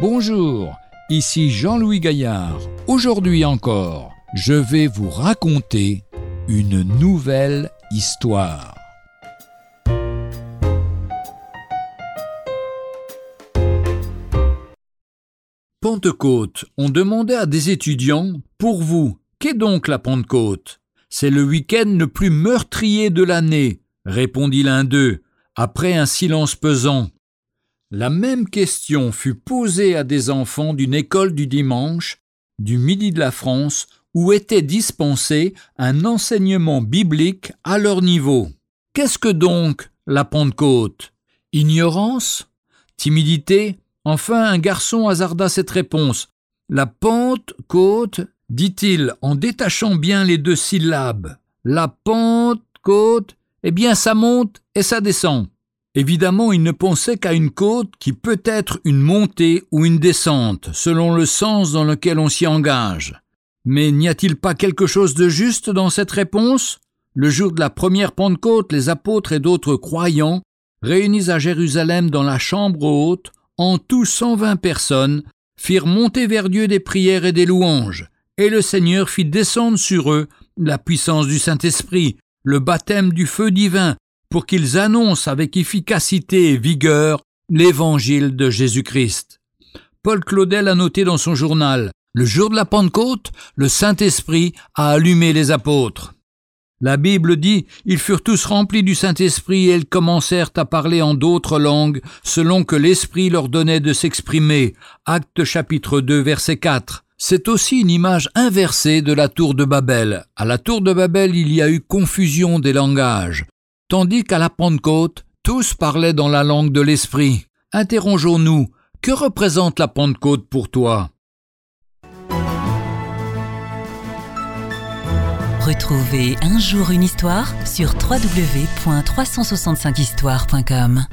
Bonjour, ici Jean-Louis Gaillard. Aujourd'hui encore, je vais vous raconter une nouvelle histoire. Pentecôte, on demandait à des étudiants Pour vous, qu'est donc la Pentecôte? C'est le week-end le plus meurtrier de l'année, répondit l'un d'eux, après un silence pesant. La même question fut posée à des enfants d'une école du dimanche, du Midi de la France, où était dispensé un enseignement biblique à leur niveau. Qu'est-ce que donc la Pentecôte? Ignorance? Timidité? Enfin, un garçon hasarda cette réponse. La Pentecôte, dit-il en détachant bien les deux syllabes. La Pentecôte, eh bien ça monte et ça descend. Évidemment, il ne pensait qu'à une côte qui peut être une montée ou une descente, selon le sens dans lequel on s'y engage. Mais n'y a-t-il pas quelque chose de juste dans cette réponse? Le jour de la première Pentecôte, les apôtres et d'autres croyants, réunis à Jérusalem dans la chambre haute, en tout cent vingt personnes, firent monter vers Dieu des prières et des louanges, et le Seigneur fit descendre sur eux la puissance du Saint-Esprit, le baptême du feu divin, pour qu'ils annoncent avec efficacité et vigueur l'évangile de Jésus-Christ. Paul Claudel a noté dans son journal Le jour de la Pentecôte, le Saint-Esprit a allumé les apôtres. La Bible dit Ils furent tous remplis du Saint-Esprit et ils commencèrent à parler en d'autres langues, selon que l'Esprit leur donnait de s'exprimer. Acte chapitre 2, verset 4. C'est aussi une image inversée de la tour de Babel. À la tour de Babel, il y a eu confusion des langages tandis qu'à la Pentecôte, tous parlaient dans la langue de l'Esprit. Interrogeons-nous, que représente la Pentecôte pour toi? Retrouvez un jour une histoire sur www.365histoire.com.